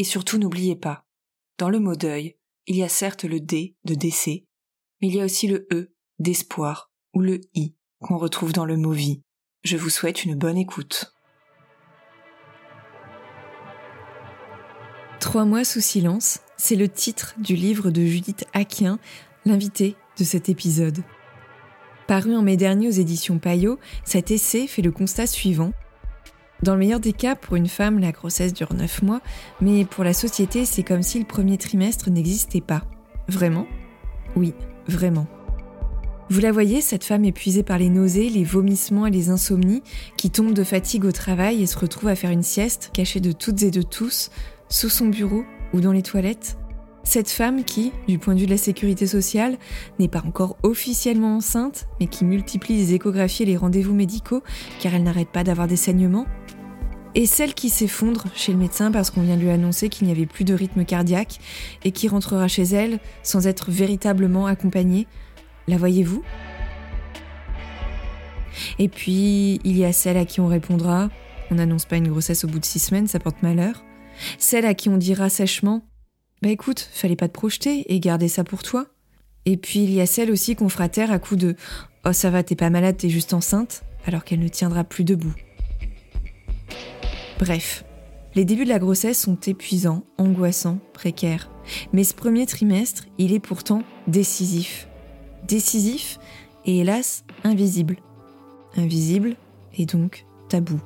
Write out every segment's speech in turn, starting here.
Et surtout n'oubliez pas, dans le mot deuil, il y a certes le D de décès, mais il y a aussi le E d'espoir ou le I qu'on retrouve dans le mot vie. Je vous souhaite une bonne écoute. Trois mois sous silence, c'est le titre du livre de Judith Aquin, l'invité de cet épisode. Paru en mai dernier aux éditions Payot, cet essai fait le constat suivant. Dans le meilleur des cas, pour une femme, la grossesse dure neuf mois, mais pour la société, c'est comme si le premier trimestre n'existait pas. Vraiment? Oui, vraiment. Vous la voyez, cette femme épuisée par les nausées, les vomissements et les insomnies, qui tombe de fatigue au travail et se retrouve à faire une sieste cachée de toutes et de tous, sous son bureau ou dans les toilettes? Cette femme qui, du point de vue de la sécurité sociale, n'est pas encore officiellement enceinte, mais qui multiplie les échographies et les rendez-vous médicaux car elle n'arrête pas d'avoir des saignements et celle qui s'effondre chez le médecin parce qu'on vient lui annoncer qu'il n'y avait plus de rythme cardiaque et qui rentrera chez elle sans être véritablement accompagnée, la voyez-vous? Et puis, il y a celle à qui on répondra On n'annonce pas une grossesse au bout de six semaines, ça porte malheur. Celle à qui on dira sèchement Bah écoute, fallait pas te projeter et garder ça pour toi. Et puis, il y a celle aussi qu'on fera taire à coup de Oh, ça va, t'es pas malade, t'es juste enceinte, alors qu'elle ne tiendra plus debout. Bref, les débuts de la grossesse sont épuisants, angoissants, précaires. Mais ce premier trimestre, il est pourtant décisif décisif et hélas invisible. Invisible et donc tabou.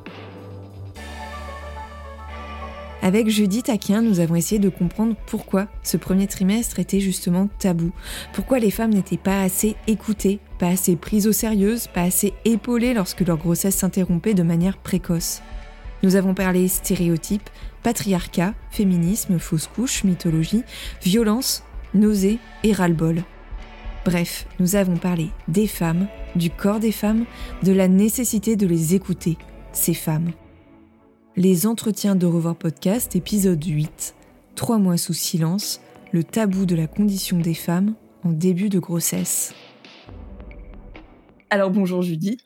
Avec Judith Aquin, nous avons essayé de comprendre pourquoi ce premier trimestre était justement tabou. Pourquoi les femmes n'étaient pas assez écoutées, pas assez prises au sérieux, pas assez épaulées lorsque leur grossesse s'interrompait de manière précoce. Nous avons parlé stéréotypes, patriarcat, féminisme, fausse couche, mythologie, violence, nausée et ras-le-bol. Bref, nous avons parlé des femmes, du corps des femmes, de la nécessité de les écouter, ces femmes. Les entretiens de Revoir Podcast, épisode 8, Trois mois sous silence, le tabou de la condition des femmes en début de grossesse. Alors bonjour Judy.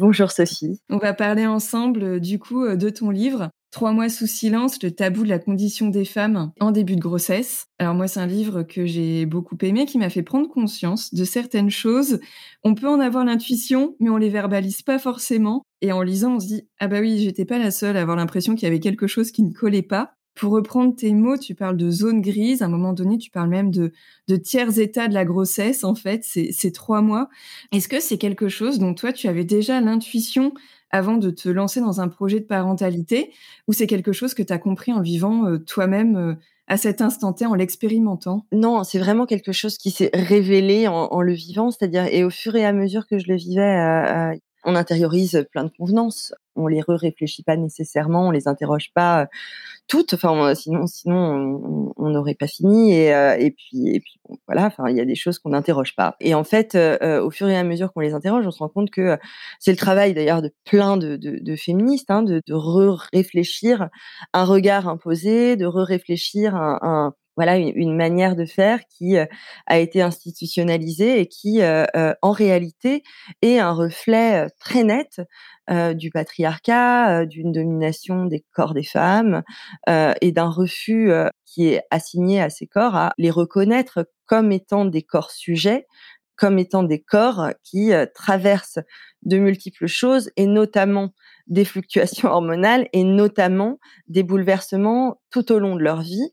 Bonjour Sophie. On va parler ensemble du coup de ton livre Trois mois sous silence, le tabou de la condition des femmes en début de grossesse. Alors moi, c'est un livre que j'ai beaucoup aimé, qui m'a fait prendre conscience de certaines choses. On peut en avoir l'intuition, mais on les verbalise pas forcément. Et en lisant, on se dit, ah bah oui, j'étais pas la seule à avoir l'impression qu'il y avait quelque chose qui ne collait pas. Pour reprendre tes mots, tu parles de zone grise. À un moment donné, tu parles même de, de tiers état de la grossesse, en fait, c'est trois mois. Est-ce que c'est quelque chose dont toi, tu avais déjà l'intuition avant de te lancer dans un projet de parentalité? Ou c'est quelque chose que tu as compris en vivant euh, toi-même euh, à cet instant T en l'expérimentant? Non, c'est vraiment quelque chose qui s'est révélé en, le vivant, c'est-à-dire et au fur et à mesure que je le vivais, euh, on intériorise plein de convenances, on les re-réfléchit pas nécessairement, on les interroge pas toutes. Enfin, sinon, sinon, on n'aurait pas fini. Et, euh, puis, voilà. Enfin, il y a des choses qu'on n'interroge pas. Et en fait, euh, euh, au fur et à mesure qu'on les interroge, on se rend compte que c'est le travail d'ailleurs de plein de, féministes, hein, de, re-réfléchir un regard imposé, de re-réfléchir un voilà une, manière de faire qui a été institutionnalisée et qui, en réalité, est un reflet très net euh, du patriarcat, euh, d'une domination des corps des femmes euh, et d'un refus qui est assigné à ces corps à les reconnaître comme étant des corps sujets, comme étant des corps qui traversent de multiples choses et notamment des fluctuations hormonales et notamment des bouleversements tout au long de leur vie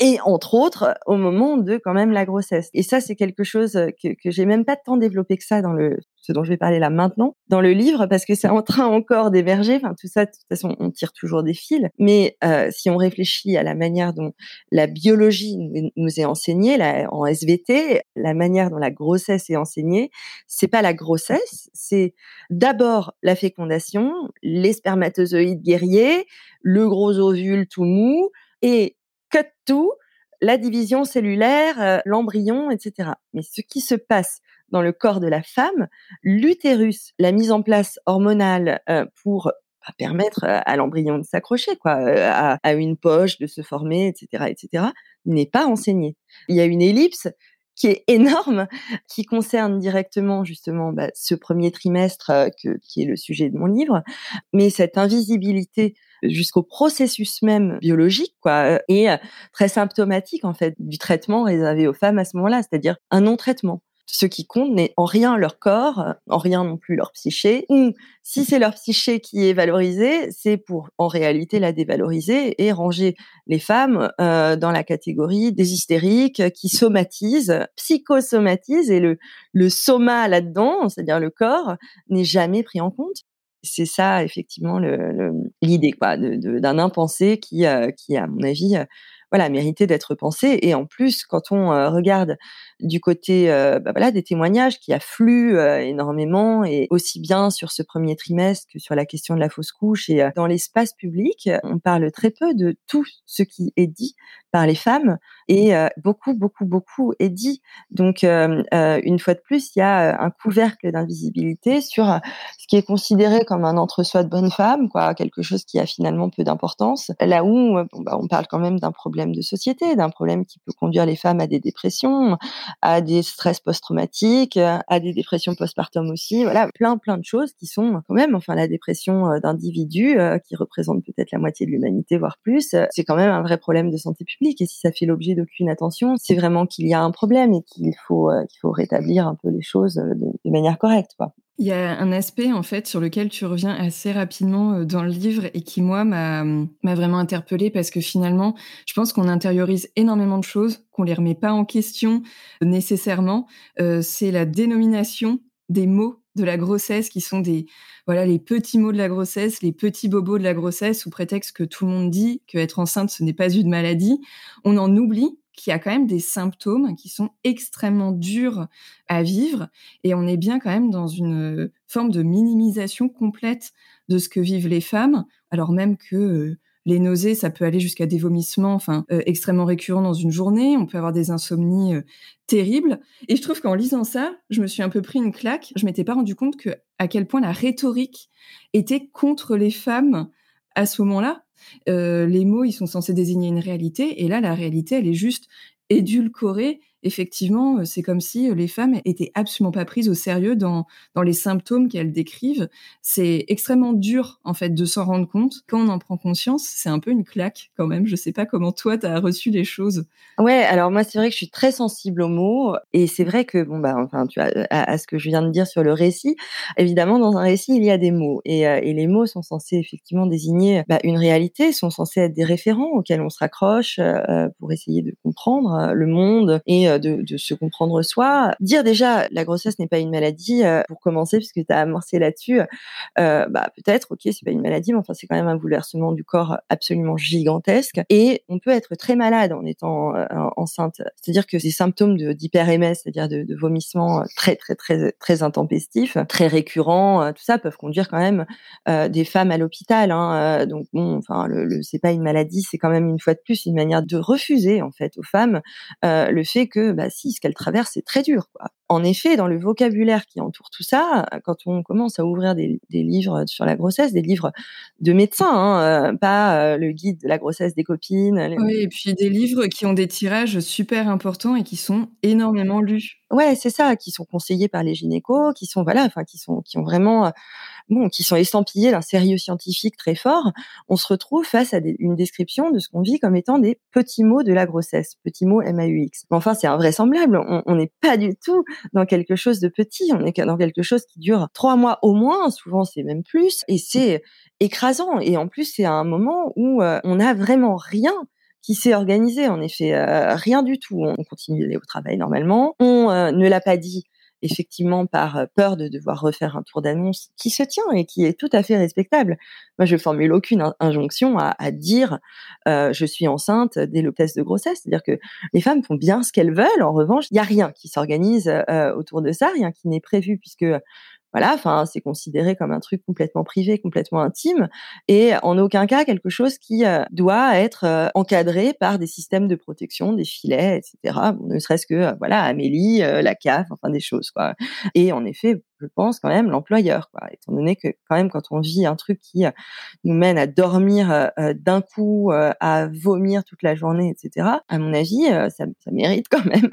et entre autres au moment de quand même la grossesse. Et ça, c'est quelque chose que, que j'ai même pas tant développé que ça dans le ce dont je vais parler là maintenant dans le livre parce que c'est en train encore d'émerger. Enfin, tout ça, de toute façon, on tire toujours des fils. Mais euh, si on réfléchit à la manière dont la biologie nous est enseignée là, en SVT, la manière dont la grossesse est enseignée, c'est pas la grossesse, c'est d'abord la fécondation, les spermatozoïdes guerriers, le gros ovule tout mou et cut tout, la division cellulaire, euh, l'embryon, etc. Mais ce qui se passe dans le corps de la femme, l'utérus, la mise en place hormonale euh, pour bah, permettre euh, à l'embryon de s'accrocher, quoi, à, une poche de se former, etc., etc., n'est pas enseignée. Il y a une ellipse qui est énorme, qui concerne directement justement bah, ce premier trimestre qui est le sujet de mon livre, mais cette invisibilité jusqu'au processus même biologique, quoi, est très symptomatique en fait du traitement réservé aux femmes à ce moment-là, c'est-à-dire un non-traitement. Ce qui compte n'est en rien leur corps, en rien non plus leur psyché, ou si c'est leur psyché qui est valorisée, c'est pour en réalité la dévaloriser et ranger les femmes euh, dans la catégorie des hystériques qui somatisent, psychosomatisent, et le, le soma là-dedans, c'est-à-dire le corps, n'est jamais pris en compte c'est ça effectivement l'idée quoi d'un impensé qui euh, qui à mon avis euh, voilà mérité d'être pensé. Et en plus quand on euh, regarde du côté bah, des témoignages qui affluent énormément et aussi bien sur ce premier trimestre que sur la question de la fausse couche et dans l'espace public on parle très peu de tout ce qui est dit par les femmes et beaucoup beaucoup beaucoup est dit donc une fois de plus il y a un couvercle d'invisibilité sur ce qui est considéré comme un entre-soi de bonne femme quoi quelque chose qui a finalement peu d'importance là où bon, bah, on parle quand même d'un problème de société d'un problème qui peut conduire les femmes à des dépressions à des stress post-traumatiques, à des dépressions postpartum aussi. Voilà, plein plein de choses qui sont quand même, enfin la dépression euh, d'individus euh, qui représente peut-être la moitié de l'humanité voire plus, euh, c'est quand même un vrai problème de santé publique. Et si ça fait l'objet d'aucune attention, c'est vraiment qu'il y a un problème et qu'il faut faut rétablir un peu les choses de, de manière correcte. Il y a un aspect en fait sur lequel tu reviens assez rapidement euh, dans le livre et qui moi m'a vraiment interpellée parce que finalement, je pense qu'on intériorise énormément de choses, qu'on les remet pas en question nécessairement. Euh, c'est la dénomination des mots de la grossesse qui sont des voilà les petits mots de la grossesse, les petits bobos de la grossesse sous prétexte que tout le monde dit que être enceinte ce n'est pas une maladie. On en oublie qu'il y a quand même des symptômes qui sont extrêmement durs à vivre et on est bien quand même dans une forme de minimisation complète de ce que vivent les femmes, alors même que euh, les nausées, ça peut aller jusqu'à des vomissements, enfin euh, extrêmement récurrents dans une journée. On peut avoir des insomnies euh, terribles. Et je trouve qu'en lisant ça, je me suis un peu pris une claque. Je m'étais pas rendu compte que à quel point la rhétorique était contre les femmes à ce moment-là. Euh, les mots, ils sont censés désigner une réalité, et là, la réalité, elle est juste édulcorée effectivement, euh, c'est comme si euh, les femmes étaient absolument pas prises au sérieux dans, dans les symptômes qu'elles décrivent. C'est extrêmement dur, en fait, de s'en rendre compte. Quand on en prend conscience, c'est un peu une claque, quand même. Je sais pas comment toi, tu as reçu les choses. Ouais, alors moi, c'est vrai que je suis très sensible aux mots. Et c'est vrai que, bon, bah, enfin, tu as, à, ce que je viens de dire sur le récit, évidemment, dans un récit, il y a des mots. Et, euh, et les mots sont censés, effectivement, désigner bah, une réalité, sont censés être des référents auxquels on se raccroche pour essayer de comprendre le monde et de, de, se comprendre soi. Dire déjà la grossesse n'est pas une maladie, euh, pour commencer, puisque tu as amorcé là-dessus, euh, bah, peut-être, ok, c'est pas une maladie, mais enfin c'est quand même un bouleversement du corps absolument gigantesque. Et on peut être très malade en étant euh, enceinte. C'est-à-dire que ces symptômes d'hyper-MS, c'est-à-dire de, de vomissements très très très très intempestifs, très récurrents, tout ça peuvent conduire quand même des femmes à l'hôpital. Hein, donc bon, enfin le, le c'est pas une maladie, c'est quand même une fois de plus une manière de refuser en fait aux femmes le fait que bah si, ce qu'elle traverse, c'est très dur. Quoi. En effet, dans le vocabulaire qui entoure tout ça, quand on commence à ouvrir des, des livres sur la grossesse, des livres de médecins, hein, euh, pas euh, le guide de la grossesse des copines. Oui, et puis des livres qui ont des tirages super importants et qui sont énormément lus. Ouais, c'est ça, qui sont conseillés par les gynécos, qui sont voilà, enfin qui sont qui ont vraiment bon, qui sont estampillés d'un sérieux scientifique très fort, on se retrouve face à une description de ce qu'on vit comme étant des petits mots de la grossesse, petits mots MAUX. Enfin, c'est invraisemblable. On n'est pas du tout dans quelque chose de petit. On est dans quelque chose qui dure trois mois au moins. Souvent, c'est même plus. Et c'est écrasant. Et en plus, c'est un moment où euh, on n'a vraiment rien qui s'est organisé. En effet, euh, rien du tout. On continue d'aller au travail normalement. On euh, ne l'a pas dit effectivement par euh, peur de devoir refaire un tour d'annonce qui se tient et qui est tout à fait respectable. Moi, je formule aucune injonction à, à dire euh, je suis enceinte dès le test de grossesse. C'est-à-dire que les femmes font bien ce qu'elles veulent. En revanche, il n'y a rien qui s'organise euh, autour de ça, rien qui n'est prévu puisque voilà, enfin, c'est considéré comme un truc complètement privé, complètement intime, et en aucun cas quelque chose qui euh, doit être euh, encadré par des systèmes de protection, des filets, etc. ne serait-ce que, euh, voilà, Amélie, la CAF, enfin des choses, quoi. Et en effet, je pense quand même l'employeur, quoi, étant donné que quand même quand on vit un truc qui nous mène à dormir d'un coup, à vomir toute la journée, etc. À mon avis, ça, mérite quand même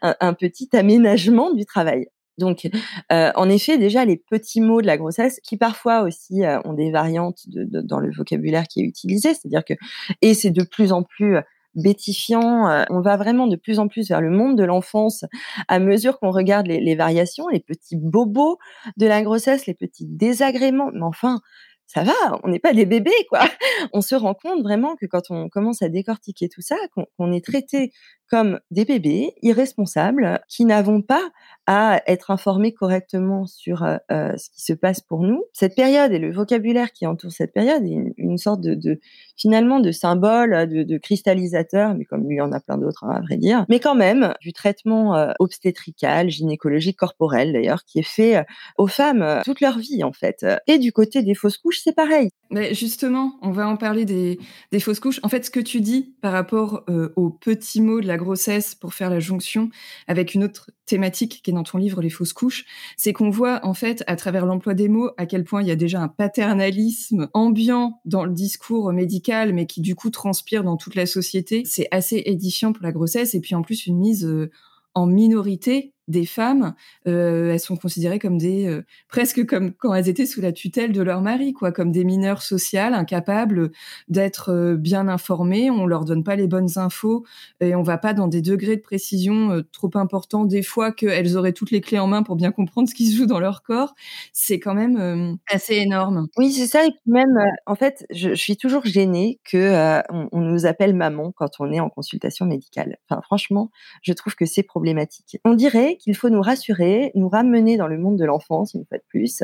un petit aménagement du travail. Donc, euh, en effet, déjà les petits mots de la grossesse, qui parfois aussi euh, ont des variantes de, dans le vocabulaire qui est utilisé, c'est-à-dire que et c'est de plus en plus bétifiant. Euh, on va vraiment de plus en plus vers le monde de l'enfance à mesure qu'on regarde les, les, variations, les petits bobos de la grossesse, les petits désagréments. Mais enfin, ça va, on n'est pas des bébés, quoi. On se rend compte vraiment que quand on commence à décortiquer tout ça, qu'on est traité comme des bébés irresponsables qui n'avons pas à être informés correctement sur euh, euh, ce qui se passe pour nous. Cette période et le vocabulaire qui entoure cette période est une, sorte de, finalement de symbole, de, de, cristallisateur, mais comme il y en a plein d'autres hein, à vrai dire, mais quand même du traitement euh, obstétrical, gynécologique, corporel d'ailleurs, qui est fait aux femmes toute leur vie en fait. Et du côté des fausses couches, c'est pareil. Mais justement, on va en parler des, fausses couches. En fait, ce que tu dis par rapport aux petits mots de la grossesse pour faire la jonction avec une autre thématique qui est dans ton livre Les fausses couches, c'est qu'on voit en fait à travers l'emploi des mots à quel point il y a déjà un paternalisme ambiant dans le discours médical, mais qui du coup transpire dans toute la société. C'est assez édifiant pour la grossesse et puis en plus une mise euh, en minorité des femmes, euh, elles sont considérées comme des euh, presque comme quand elles étaient sous la tutelle de leur mari, quoi, comme des mineurs sociales incapables d'être euh, bien informées. On leur donne pas les bonnes infos et on va pas dans des degrés de précision trop importants des fois qu'elles auraient toutes les clés en main pour bien comprendre ce qui se joue dans leur corps. C'est quand même assez énorme. Oui, c'est ça. Et même, en fait, je, je, suis toujours gênée que on, on, nous appelle maman quand on est en consultation médicale. Enfin, franchement, je trouve que c'est problématique. On dirait qu'il faut nous rassurer, nous ramener dans le monde de l'enfance, une fois de plus,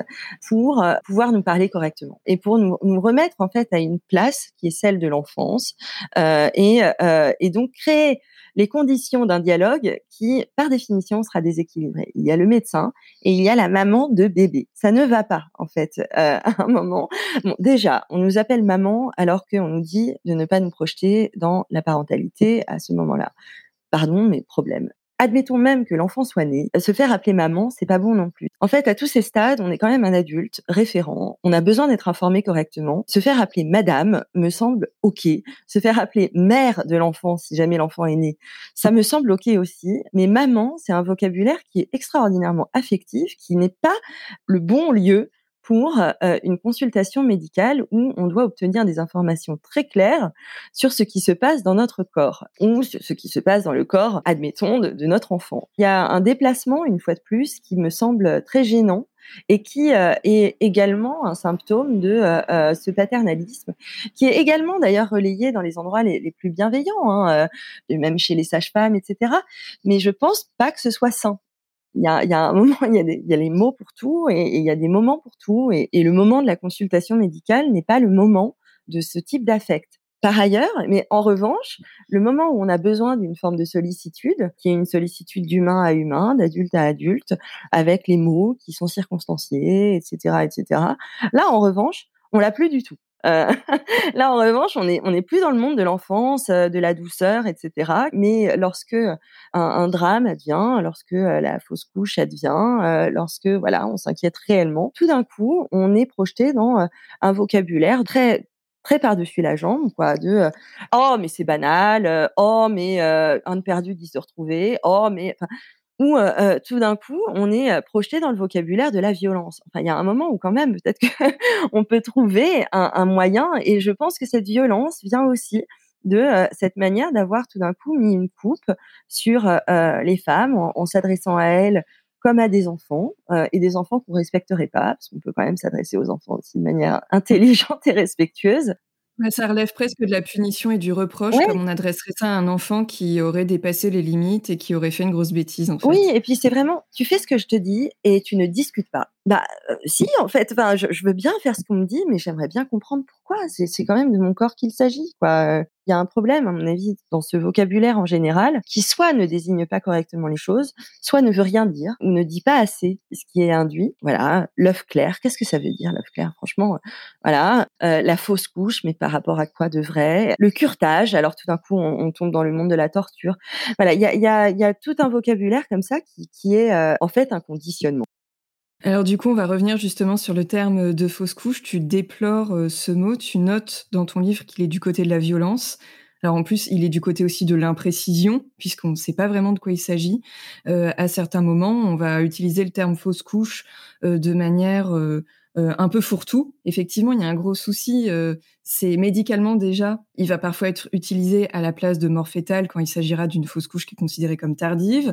pour euh, pouvoir nous parler correctement et pour nous, remettre en fait à une place qui est celle de l'enfance euh, et, euh, et donc créer les conditions d'un dialogue qui, par définition, sera déséquilibré. Il y a le médecin et il y a la maman de bébé. Ça ne va pas, en fait, à un moment. Déjà, on nous appelle maman alors qu'on nous dit de ne pas nous projeter dans la parentalité à ce moment-là. Pardon, mais problème admettons même que l'enfant soit né, se faire appeler maman, c'est pas bon non plus. En fait, à tous ces stades, on est quand même un adulte référent, on a besoin d'être informé correctement. Se faire appeler madame me semble OK. Se faire appeler mère de l'enfant si jamais l'enfant est né, ça me semble OK aussi, mais maman, c'est un vocabulaire qui est extraordinairement affectif, qui n'est pas le bon lieu pour euh, une consultation médicale où on doit obtenir des informations très claires sur ce qui se passe dans notre corps ou ce qui se passe dans le corps, admettons, de, notre enfant. Il y a un déplacement, une fois de plus, qui me semble très gênant et qui euh, est également un symptôme de euh, ce paternalisme, qui est également d'ailleurs relayé dans les endroits les, plus bienveillants, hein, même chez les sages-femmes, etc. Mais je pense pas que ce soit sain il y a, un moment, il y les mots pour tout et, il y a des moments pour tout. Et, et le moment de la consultation médicale n'est pas le moment de ce type d'affect. Par ailleurs, mais en revanche, le moment où on a besoin d'une forme de sollicitude, qui est une sollicitude d'humain à humain, d'adulte à adulte, avec les mots qui sont circonstanciés, etc., etc. Là, en revanche, on l'a plus du tout. Euh, là, en revanche, on est on est plus dans le monde de l'enfance, euh, de la douceur, etc. Mais lorsque un, un drame advient, lorsque euh, la fausse couche advient, lorsque voilà, on s'inquiète réellement, tout d'un coup, on est projeté dans un vocabulaire très très par-dessus la jambe, quoi, de oh mais c'est banal, oh mais un perdu dit se retrouver, oh mais où tout d'un coup, on est projeté dans le vocabulaire de la violence. Enfin, il y a un moment où quand même, peut-être qu'on peut trouver un, moyen, et je pense que cette violence vient aussi de cette manière d'avoir tout d'un coup mis une coupe sur les femmes en, en s'adressant à elles comme à des enfants et des enfants qu'on respecterait pas, parce qu'on peut quand même s'adresser aux enfants aussi de manière intelligente et respectueuse ça relève presque de la punition et du reproche, comme on adresserait ça à un enfant qui aurait dépassé les limites et qui aurait fait une grosse bêtise, en fait. Oui, et puis c'est vraiment, tu fais ce que je te dis et tu ne discutes pas. Bah, euh, si, en fait, enfin, je, je, veux bien faire ce qu'on me dit, mais j'aimerais bien comprendre pourquoi. C'est quand même de mon corps qu'il s'agit, quoi il y a un problème, à mon avis, dans ce vocabulaire en général, qui soit ne désigne pas correctement les choses, soit ne veut rien dire ou ne dit pas assez ce qui est induit. Voilà, l'œuf clair, qu'est-ce que ça veut dire l'œuf clair? Franchement, voilà, euh, la fausse couche, mais par rapport à quoi de vrai? Le curtage, alors tout d'un coup, on, tombe dans le monde de la torture. Voilà, il y a, y, a, y a, tout un vocabulaire comme ça qui, qui est euh, en fait un conditionnement. Alors du coup, on va revenir justement sur le terme de fausse couche. Tu déplores euh, ce mot, tu notes dans ton livre qu'il est du côté de la violence. Alors en plus, il est du côté aussi de l'imprécision, puisqu'on ne sait pas vraiment de quoi il s'agit. Euh, à certains moments, on va utiliser le terme fausse couche euh, de manière euh, un peu fourre-tout. Effectivement, il y a un gros souci. Euh, c'est médicalement déjà, il va parfois être utilisé à la place de mort fétale quand il s'agira d'une fausse couche qui est considérée comme tardive.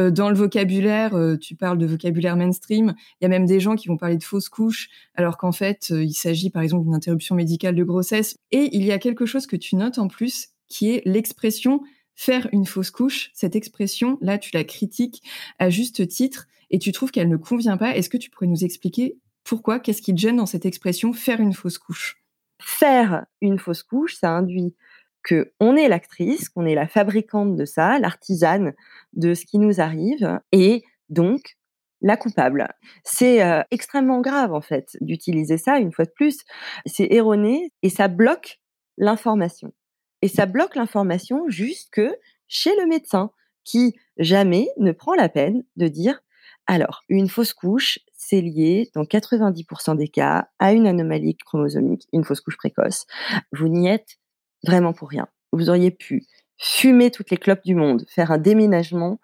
Euh, dans le vocabulaire, tu parles de vocabulaire mainstream. Il y a même des gens qui vont parler de fausse couche alors qu'en fait, il s'agit par exemple d'une interruption médicale de grossesse. Et il y a quelque chose que tu notes en plus qui est l'expression faire une fausse couche, cette expression, là, tu la critiques à juste titre et tu trouves qu'elle ne convient pas. Est-ce que tu pourrais nous expliquer pourquoi? Qu'est-ce qui te gêne dans cette expression faire une fausse couche? Faire une fausse couche, ça induit que on est l'actrice, qu'on est la fabricante de ça, l'artisane de ce qui nous arrive, et donc la coupable. C'est euh, extrêmement grave en fait d'utiliser ça une fois de plus. C'est erroné et ça bloque l'information. Et ça bloque l'information jusque chez le médecin qui jamais ne prend la peine de dire alors, une fausse couche, c'est lié, dans 90% des cas, à une anomalie chromosomique, une fausse couche précoce. Vous n'y êtes vraiment pour rien. Vous auriez pu fumer toutes les clopes du monde, faire un déménagement,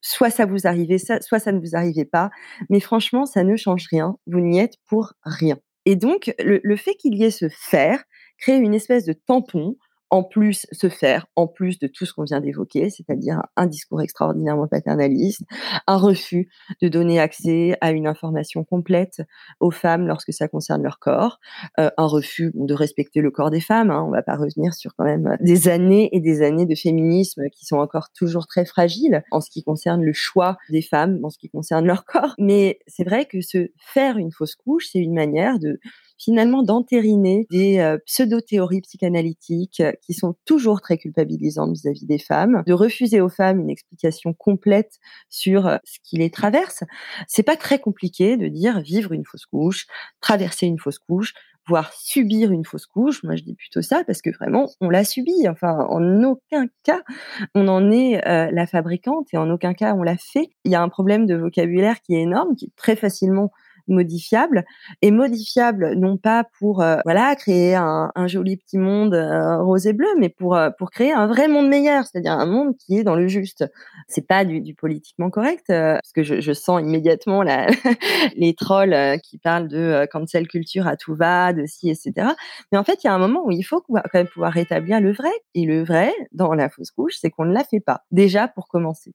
soit ça vous arrivait, soit ça ne vous arrivait pas, mais franchement, ça ne change rien. Vous n'y êtes pour rien. Et donc, le, le fait qu'il y ait ce faire crée une espèce de tampon en plus se faire, en plus de tout ce qu'on vient d'évoquer, c'est-à-dire un discours extraordinairement paternaliste, un refus de donner accès à une information complète aux femmes lorsque ça concerne leur corps, euh, un refus de respecter le corps des femmes. Hein, on va pas revenir sur quand même des années et des années de féminisme qui sont encore toujours très fragiles en ce qui concerne le choix des femmes, en ce qui concerne leur corps. Mais c'est vrai que se faire une fausse couche, c'est une manière de finalement d'entériner des euh, pseudo-théories psychanalytiques qui sont toujours très culpabilisantes vis-à-vis des femmes, de refuser aux femmes une explication complète sur euh, ce qui les traverse. C'est pas très compliqué de dire vivre une fausse couche, traverser une fausse couche, voire subir une fausse couche. Moi, je dis plutôt ça parce que vraiment, on l'a subi. Enfin, en aucun cas, on en est la fabricante et en aucun cas, on l'a fait. Il y a un problème de vocabulaire qui est énorme, qui est très facilement modifiable et modifiable non pas pour euh, voilà créer un, joli petit monde euh, rose et bleu, mais pour euh, pour créer un vrai monde meilleur, c'est-à-dire un monde qui est dans le juste. C'est pas du, politiquement correct parce que je, sens immédiatement la, les trolls qui parlent de cancel culture à tout va, de ci etc. Mais en fait, il y a un moment où il faut quand même pouvoir rétablir le vrai. Et le vrai dans la fausse couche, c'est qu'on ne la fait pas. Déjà pour commencer,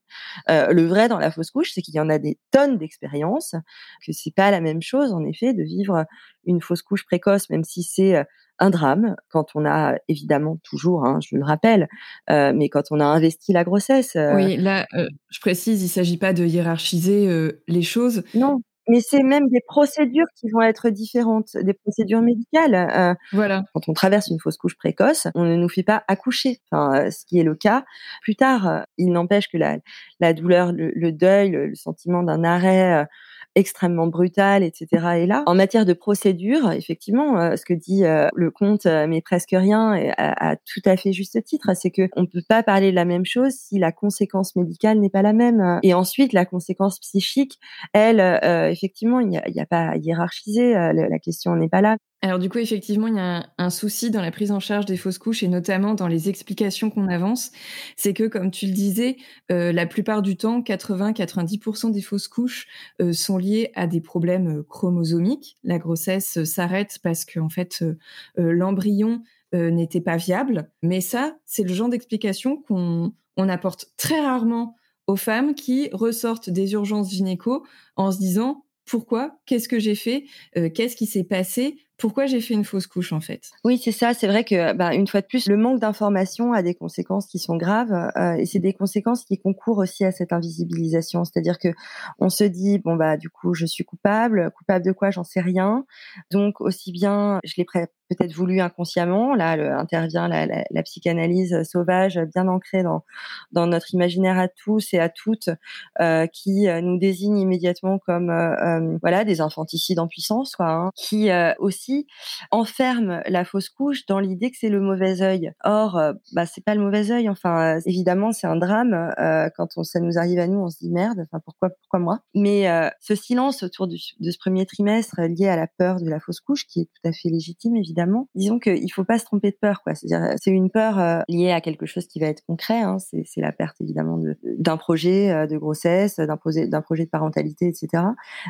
le vrai dans la fausse couche, c'est qu'il y en a des tonnes d'expériences, que c'est pas la même chose, en effet, de vivre une fausse couche précoce, même si c'est euh, un drame, quand on a évidemment toujours, hein, je le rappelle, euh, mais quand on a investi la grossesse. Euh oui, là, je précise, il s'agit pas de hiérarchiser les choses. Non. Mais c'est même des procédures qui vont être différentes, des procédures médicales. voilà. Quand on traverse une fausse couche précoce, on ne nous fait pas accoucher, enfin, ce qui est le cas plus tard. Il n'empêche que la, la douleur, le, le deuil, le, le sentiment d'un arrêt extrêmement brutale, etc. Et là, en matière de procédure, effectivement, euh, ce que dit euh, le comte, euh, mais presque rien, à, tout à fait juste titre, c'est que on peut pas parler de la même chose si la conséquence médicale n'est pas la même. Et ensuite, la conséquence psychique, elle, effectivement, il n'y a, a, pas à hiérarchiser. la question n'est pas là. Alors du coup, effectivement, il y a un, souci dans la prise en charge des fausses couches et notamment dans les explications qu'on avance. C'est que, comme tu le disais, euh, la plupart du temps, 80-90% des fausses couches euh, sont liées à des problèmes euh, chromosomiques. La grossesse s'arrête parce que, en fait, l'embryon n'était pas viable. Mais ça, c'est le genre d'explication qu'on on apporte très rarement aux femmes qui ressortent des urgences gynéco en se disant pourquoi? Qu'est-ce que j'ai fait? Qu'est-ce qui s'est passé? Pourquoi j'ai fait une fausse couche en fait? Oui, c'est ça. C'est vrai que, bah, une fois de plus, le manque d'information a des conséquences qui sont graves euh, et c'est des conséquences qui concourent aussi à cette invisibilisation. C'est-à-dire que on se dit bon bah du coup je suis coupable, coupable de quoi? J'en sais rien. Donc aussi bien je l'ai peut-être voulu inconsciemment. Là, intervient la, psychanalyse sauvage, bien ancrée dans notre imaginaire à tous et à toutes, euh, qui euh, nous désigne immédiatement comme euh, voilà des infanticides en puissance, quoi, hein, qui aussi enferme la fausse couche dans l'idée que c'est le mauvais œil. Or, bah c'est pas le mauvais œil. Enfin, évidemment, c'est un drame quand ça nous arrive à nous, on se dit merde. Enfin, pourquoi, pourquoi moi? Mais ce silence autour de ce premier trimestre lié à la peur de la fausse couche, qui est tout à fait légitime, évidemment. Disons qu'il faut pas se tromper de peur. C'est-à-dire, c'est une peur liée à quelque chose qui va être concret. Hein. C'est, la perte, évidemment, d'un projet de grossesse, d'un, d'un projet de parentalité, etc.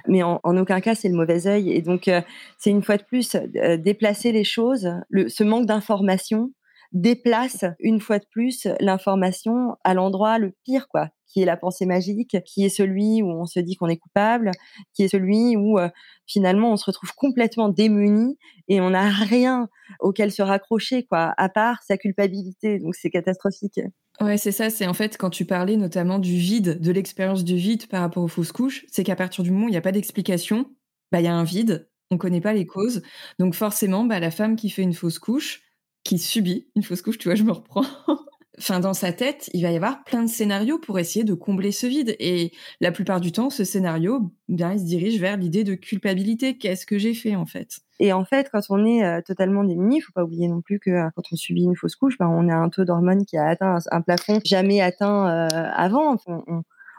Mais en, aucun cas, c'est le mauvais œil. Et donc, c'est une fois de plus euh, déplacer les choses, le, ce manque d'information déplace une fois de plus l'information à l'endroit le pire, quoi, qui est la pensée magique, qui est celui où on se dit qu'on est coupable, qui est celui où euh, finalement on se retrouve complètement démuni et on n'a rien auquel se raccrocher, quoi, à part sa culpabilité. Donc c'est catastrophique. Ouais, c'est ça. C'est en fait quand tu parlais notamment du vide, de l'expérience du vide par rapport aux fausses couches, c'est qu'à partir du moment où il n'y a pas d'explication, bah il y a un vide on connaît pas les causes. Donc forcément, bah, la femme qui fait une fausse couche, qui subit une fausse couche, tu vois, je me reprends. enfin, dans sa tête, il va y avoir plein de scénarios pour essayer de combler ce vide. Et la plupart du temps, ce scénario, bien, il se dirige vers l'idée de culpabilité. Qu'est-ce que j'ai fait, en fait? Et en fait, quand on est euh, totalement démuni, il faut pas oublier non plus que euh, quand on subit une fausse couche, bah, on a un taux d'hormones qui a atteint un, plafond jamais atteint euh, avant.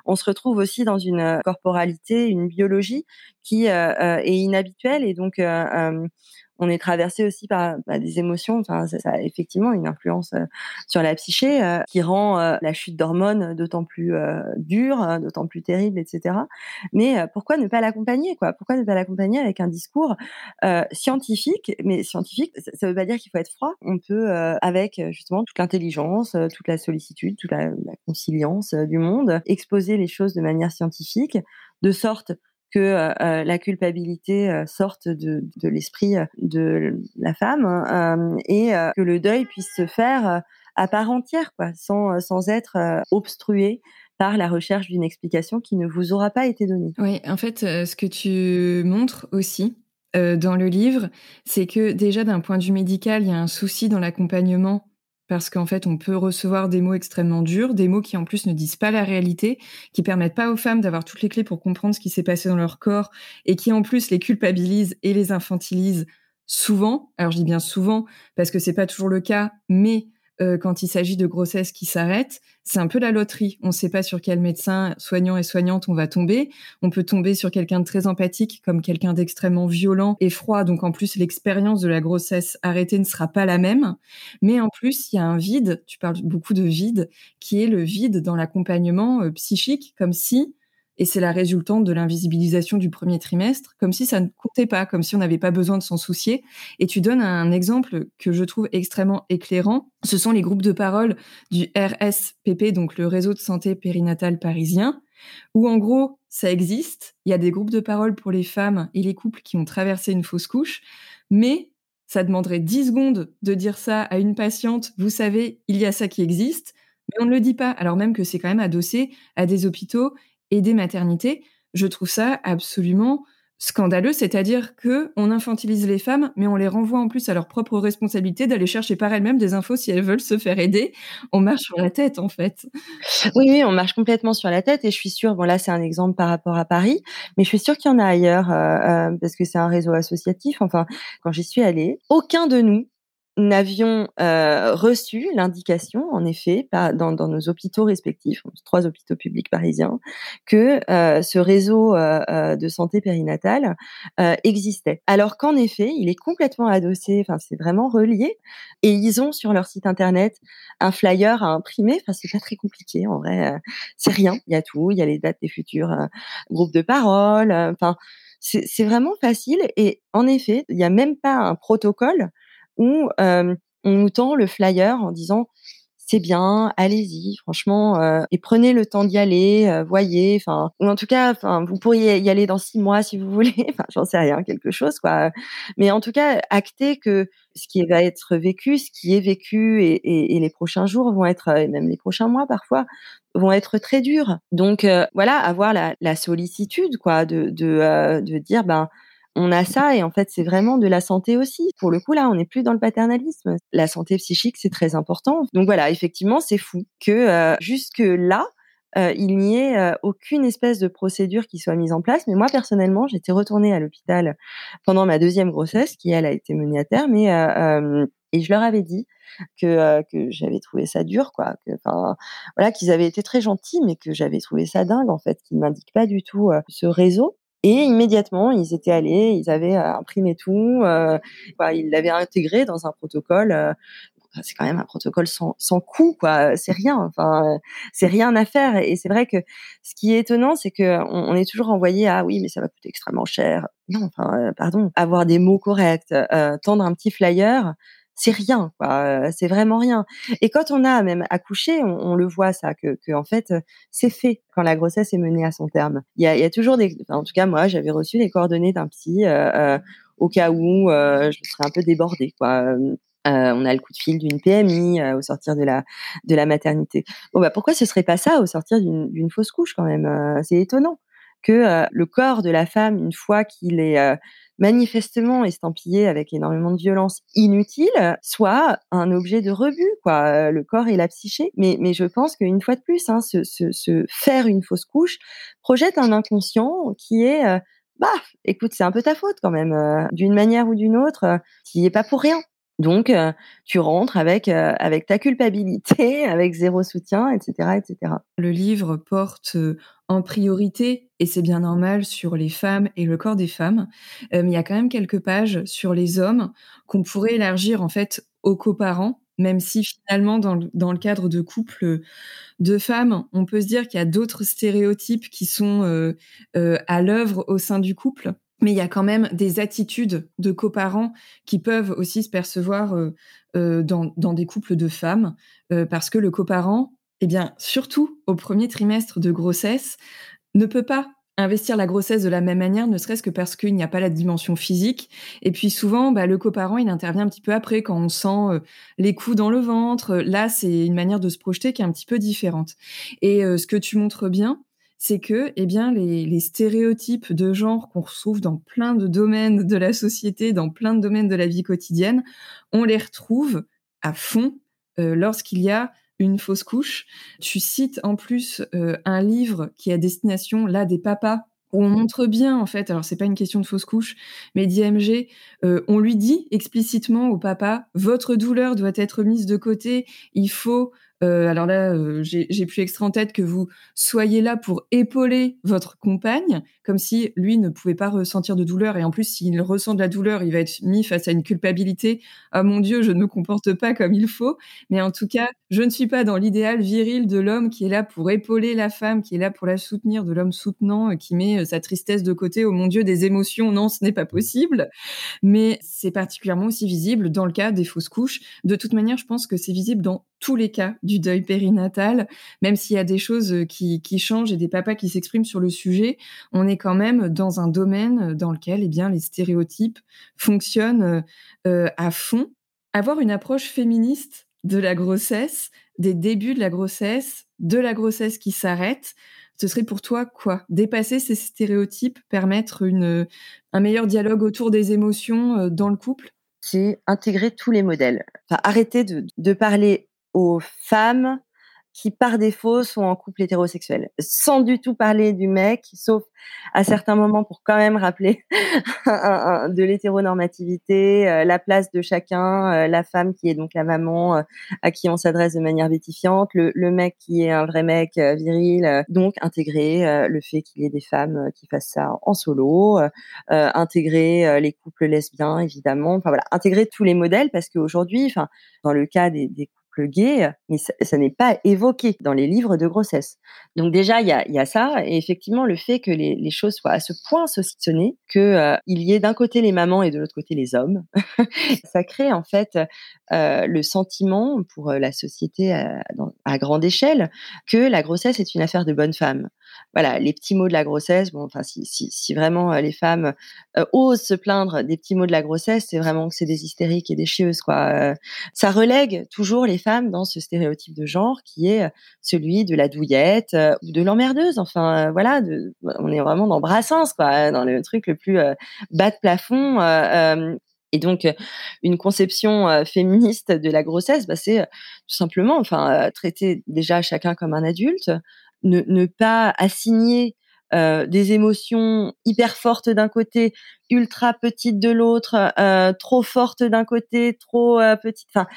On, se retrouve aussi dans une corporalité, une biologie qui est inhabituelle et donc on est traversé aussi par bah, des émotions. Enfin, ça, a effectivement une influence euh, sur la psyché euh, qui rend euh, la chute d'hormones d'autant plus dure, d'autant plus terrible, etc. Mais pourquoi ne pas l'accompagner, quoi? Pourquoi ne pas l'accompagner avec un discours scientifique? Mais scientifique, ça ne veut pas dire qu'il faut être froid. On peut, avec justement toute l'intelligence, toute la sollicitude, toute la, la conciliance du monde, exposer les choses de manière scientifique, de sorte que euh, euh, la culpabilité euh, sorte de, l'esprit de la femme hein, et que le deuil puisse se faire à part entière, quoi, sans, sans être obstrué par la recherche d'une explication qui ne vous aura pas été donnée. Oui, en fait, ce que tu montres aussi dans le livre, c'est que déjà d'un point de vue médical, il y a un souci dans l'accompagnement parce qu'en fait, on peut recevoir des mots extrêmement durs, des mots qui en plus ne disent pas la réalité, qui permettent pas aux femmes d'avoir toutes les clés pour comprendre ce qui s'est passé dans leur corps et qui en plus les culpabilisent et les infantilisent souvent. Alors je dis bien souvent parce que c'est pas toujours le cas, mais euh, quand il s'agit de grossesse qui s'arrête, c'est un peu la loterie. On ne sait pas sur quel médecin, soignant et soignante on va tomber. On peut tomber sur quelqu'un de très empathique, comme quelqu'un d'extrêmement violent et froid. Donc en plus, l'expérience de la grossesse arrêtée ne sera pas la même. Mais en plus, il y a un vide. Tu parles beaucoup de vide, qui est le vide dans l'accompagnement euh, psychique, comme si et c'est la résultante de l'invisibilisation du premier trimestre, comme si ça ne comptait pas, comme si on n'avait pas besoin de s'en soucier. Et tu donnes un exemple que je trouve extrêmement éclairant. Ce sont les groupes de parole du RSPP, donc le réseau de santé périnatale parisien, où en gros, ça existe. Il y a des groupes de parole pour les femmes et les couples qui ont traversé une fausse couche, mais ça demanderait 10 secondes de dire ça à une patiente. Vous savez, il y a ça qui existe. Mais on ne le dit pas, alors même que c'est quand même adossé à des hôpitaux et des maternités, je trouve ça absolument scandaleux, c'est-à-dire que on infantilise les femmes, mais on les renvoie en plus à leur propre responsabilité d'aller chercher par elles-mêmes des infos si elles veulent se faire aider. On marche sur la tête, en fait. Oui, oui, on marche complètement sur la tête, et je suis sûre. Bon, là, c'est un exemple par rapport à Paris, mais je suis sûre qu'il y en a ailleurs euh, euh, parce que c'est un réseau associatif. Enfin, quand j'y suis allée, aucun de nous n'avions euh, reçu l'indication, en effet, dans, dans, nos hôpitaux respectifs, trois hôpitaux publics parisiens, que euh, ce réseau euh, de santé périnatale existait. Alors qu'en effet, il est complètement adossé, enfin c'est vraiment relié, et ils ont sur leur site internet un flyer à imprimer. Enfin c'est pas très compliqué en vrai, c'est rien, il y a tout, il y a les dates des futurs groupes de parole, enfin c'est vraiment facile. Et en effet, il n'y a même pas un protocole où on nous tend le flyer en disant c'est bien, allez-y, franchement, euh, et prenez le temps d'y aller, euh, voyez, enfin, ou en tout cas, enfin, vous pourriez y aller dans six mois si vous voulez, enfin, j'en sais rien, quelque chose, quoi. Mais en tout cas, actez que ce qui va être vécu, ce qui est vécu, et, et, et les prochains jours vont être, et même les prochains mois parfois, vont être très durs. Donc voilà, avoir la, la, sollicitude, quoi, de de, de dire, ben on a ça et en fait c'est vraiment de la santé aussi. Pour le coup là, on n'est plus dans le paternalisme. La santé psychique c'est très important. Donc voilà, effectivement c'est fou que euh, jusque là euh, il n'y ait euh, aucune espèce de procédure qui soit mise en place. Mais moi personnellement, j'étais retournée à l'hôpital pendant ma deuxième grossesse qui elle a été menée à terme et et je leur avais dit que que j'avais trouvé ça dur quoi que voilà qu'ils avaient été très gentils mais que j'avais trouvé ça dingue en fait qu'ils m'indiquent pas du tout ce réseau et immédiatement, ils étaient allés, ils avaient euh, imprimé tout, euh, bah, ils l'avaient intégré dans un protocole. Euh, c'est quand même un protocole sans, sans coût, quoi. C'est rien. Enfin, c'est rien à faire. Et c'est vrai que ce qui est étonnant, c'est que on, est toujours envoyé à oui, mais ça va coûter extrêmement cher. Non, enfin, pardon. Avoir des mots corrects, tendre un petit flyer, c'est rien. C'est vraiment rien. Et quand on a même accouché, on, le voit ça, que, que en fait, c'est fait quand la grossesse est menée à son terme. Il y a, y a toujours des, en tout cas moi, j'avais reçu les coordonnées d'un psy au cas où je serais un peu débordée, quoi. On a le coup de fil d'une PMI au sortir de la de la maternité. Bon bah pourquoi ce serait pas ça au sortir d'une fausse couche quand même C'est étonnant que le corps de la femme, une fois qu'il est manifestement estampillé avec énormément de violence inutile, soit un objet de rebut, quoi, euh, le corps et la psyché. Mais, je pense qu'une fois de plus, hein, se, faire une fausse couche projette un inconscient qui est, euh, bah, écoute, c'est un peu ta faute quand même, euh, d'une manière ou d'une autre, qui n'est pas pour rien. Donc, tu rentres avec avec ta culpabilité, avec zéro soutien, etc., etc. Le livre porte en priorité, et c'est bien normal, sur les femmes et le corps des femmes. mais il y a quand même quelques pages sur les hommes qu'on pourrait élargir en fait aux coparents, même si finalement dans le, dans le cadre de couples de femmes, on peut se dire qu'il y a d'autres stéréotypes qui sont à l'œuvre au sein du couple mais il y a quand même des attitudes de coparents qui peuvent aussi se percevoir euh, euh, dans, des couples de femmes, euh, parce que le coparent, eh bien, surtout au premier trimestre de grossesse, ne peut pas investir la grossesse de la même manière, ne serait-ce que parce qu'il n'y a pas la dimension physique. Et puis souvent, bah, le coparent, il intervient un petit peu après, quand on sent les coups dans le ventre. Là, c'est une manière de se projeter qui est un petit peu différente. Et ce que tu montres bien, c'est que eh bien les, stéréotypes de genre qu'on retrouve dans plein de domaines de la société, dans plein de domaines de la vie quotidienne, on les retrouve à fond euh, lorsqu'il y a une fausse couche. Tu cites en plus euh, un livre qui est à destination là des papas où on montre bien en fait, alors c'est pas une question de fausse couche, mais d'IMG, euh, on lui dit explicitement au papa, votre douleur doit être mise de côté, il faut euh, alors là, euh, j'ai plus extra en tête que vous soyez là pour épauler votre compagne, comme si lui ne pouvait pas ressentir de douleur. Et en plus, s'il ressent de la douleur, il va être mis face à une culpabilité. Ah mon Dieu, je ne me comporte pas comme il faut. Mais en tout cas, je ne suis pas dans l'idéal viril de l'homme qui est là pour épauler la femme, qui est là pour la soutenir, de l'homme soutenant, euh, qui met sa tristesse de côté. Oh mon Dieu, des émotions, non, ce n'est pas possible. Mais c'est particulièrement aussi visible dans le cas des fausses couches. De toute manière, je pense que c'est visible dans tous les cas du deuil périnatal, même s'il y a des choses euh, qui, changent et des papas qui s'expriment sur le sujet, on est quand même dans un domaine dans lequel eh bien, les stéréotypes fonctionnent euh, à fond. Avoir une approche féministe de la grossesse, des débuts de la grossesse, de la grossesse qui s'arrête, ce serait pour toi quoi? Dépasser ces stéréotypes, permettre une, un meilleur dialogue autour des émotions euh, dans le couple? C'est intégrer tous les modèles. Arrêter de, de parler aux femmes qui par défaut sont en couple hétérosexuel, sans du tout parler du mec, sauf à certains moments pour quand même rappeler de l'hétéronormativité, euh, la place de chacun, euh, la femme qui est donc la maman euh, à qui on s'adresse de manière bétifiante, le, mec qui est un vrai mec viril, donc intégrer le fait qu'il y ait des femmes qui fassent ça en solo, intégrer les couples lesbiens évidemment, enfin voilà, intégrer tous les modèles parce qu'aujourd'hui, enfin dans le cas des, des gay, mais ça, n'est pas évoqué dans les livres de grossesse. Donc déjà, il y a, ça, et effectivement, le fait que les, choses soient à ce point saucissonnées, que euh, y ait d'un côté les mamans et de l'autre côté les hommes, ça crée en fait euh, le sentiment pour euh, la société à, à, grande échelle que la grossesse est une affaire de bonne femme. Voilà, les petits mots de la grossesse. Bon, enfin, si, si, si vraiment les femmes osent se plaindre des petits mots de la grossesse, c'est vraiment que c'est des hystériques et des chieuses, quoi. ça relègue toujours les femmes dans ce stéréotype de genre qui est celui de la douillette ou de l'emmerdeuse. Enfin, voilà, de, on est vraiment dans Brassens, quoi, dans le truc le plus bas de plafond. Et donc, une conception féministe de la grossesse, bah, c'est tout simplement, enfin, traiter déjà chacun comme un adulte, ne, ne pas assigner des émotions hyper fortes d'un côté, ultra petites de l'autre, trop fortes d'un côté, trop petites. Enfin,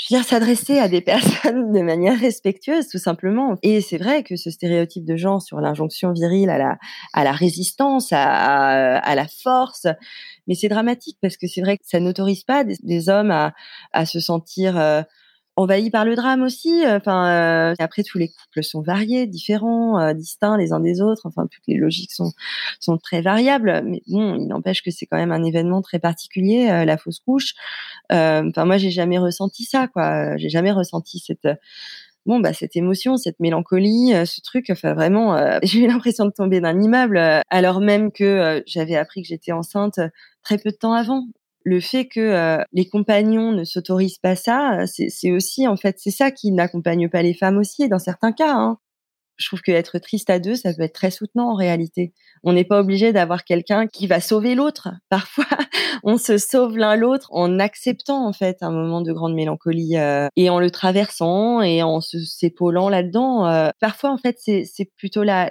je veux dire, s'adresser à des personnes de manière respectueuse, tout simplement. Et c'est vrai que ce stéréotype de genre sur l'injonction virile à la, à la résistance, à, à, la force, mais c'est dramatique parce que c'est vrai que ça n'autorise pas des, hommes à, à se sentir euh, envahis par le drame aussi. Enfin, euh, après tous les couples sont variés, différents, euh, distincts les uns des autres. Enfin, toutes les logiques sont sont très variables. Mais bon, il n'empêche que c'est quand même un événement très particulier, euh, la fausse couche. Enfin, moi, j'ai jamais ressenti ça, quoi. J'ai jamais ressenti cette bon bah cette émotion, cette mélancolie, ce truc, enfin vraiment, j'ai eu l'impression de tomber d'un immeuble alors même que j'avais appris que j'étais enceinte très peu de temps avant le fait que euh, les compagnons ne s'autorisent pas ça, c'est aussi en fait c'est ça qui n'accompagne pas les femmes aussi dans certains cas. Hein. Je trouve que être triste à deux, ça peut être très soutenant en réalité. On n'est pas obligé d'avoir quelqu'un qui va sauver l'autre. Parfois, on se sauve l'un l'autre en acceptant en fait un moment de grande mélancolie euh, et en le traversant et en s'épaulant là-dedans. Euh. parfois, en fait, c'est plutôt la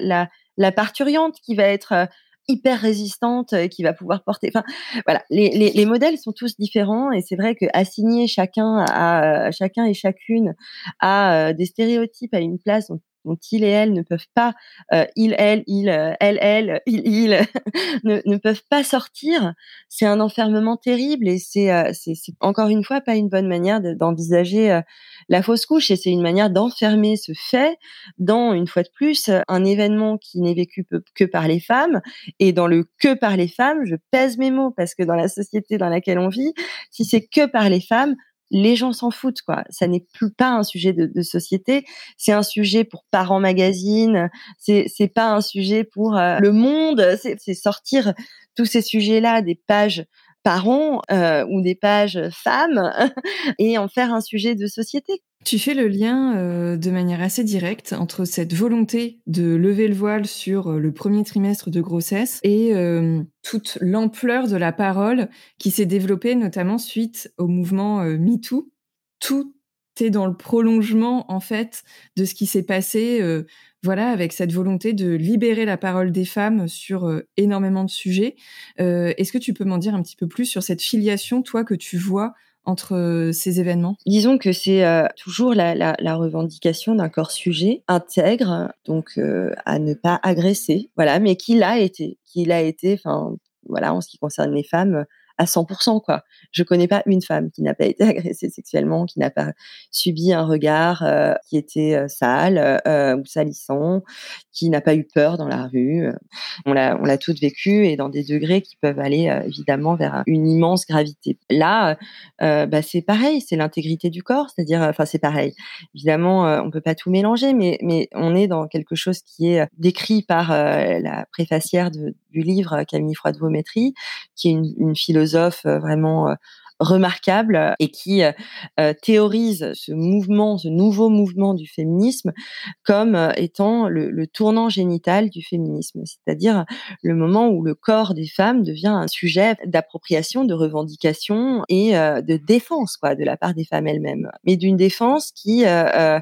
la parturiante qui va être hyper résistante euh, qui va pouvoir porter. Enfin, voilà, les, les, les modèles sont tous différents et c'est vrai que assigner chacun à chacun et chacune à euh, des stéréotypes à une place dont il et elle ne peuvent pas, euh, il, elle, il, euh, elle, elle, il, il, ne, ne, peuvent pas sortir, c'est un enfermement terrible et c'est, euh, c'est, encore une fois pas une bonne manière d'envisager la fausse couche et c'est une manière d'enfermer ce fait dans, une fois de plus, un événement qui n'est vécu que par les femmes. Et dans le que par les femmes, je pèse mes mots parce que dans la société dans laquelle on vit, si c'est que par les femmes, les gens s'en foutent quoi. Ça n'est plus pas un sujet de, de société, c'est un sujet pour Parents Magazine, c'est c'est pas un sujet pour euh, Le Monde, c'est sortir tous ces sujets-là des pages parents euh, ou des pages femmes et en faire un sujet de société. Tu fais le lien euh, de manière assez directe entre cette volonté de lever le voile sur euh, le premier trimestre de grossesse et euh, toute l'ampleur de la parole qui s'est développée notamment suite au mouvement MeToo. Tout est dans le prolongement en fait de ce qui s'est passé voilà avec cette volonté de libérer la parole des femmes sur énormément de sujets. Est-ce que tu peux m'en dire un petit peu plus sur cette filiation toi que tu vois entre euh, ces événements? Disons que c'est euh, toujours la, revendication d'un corps sujet intègre, donc euh, à ne pas agresser, voilà, mais qui l'a été, qui l'a été, enfin voilà, en ce qui concerne les femmes, à 100%, quoi. Je connais pas une femme qui n'a pas été agressée sexuellement, qui n'a pas subi un regard euh, qui était euh, sale euh, ou salissant, qui n'a pas eu peur dans la rue. On l'a, on l'a toutes vécu et dans des degrés qui peuvent aller évidemment vers une immense gravité. Là, bah, c'est pareil, c'est l'intégrité du corps, c'est-à-dire, enfin, c'est pareil. Évidemment, on peut pas tout mélanger, mais, mais on est dans quelque chose qui est décrit par la préfacière du livre Camille Froide-Vaumétrie, qui est une, une philosophe euh, vraiment euh, remarquable et qui théorise ce mouvement, ce nouveau mouvement du féminisme comme étant le, tournant génital du féminisme, c'est-à-dire le moment où le corps des femmes devient un sujet d'appropriation, de revendication et de défense quoi de la part des femmes elles-mêmes, mais d'une défense qui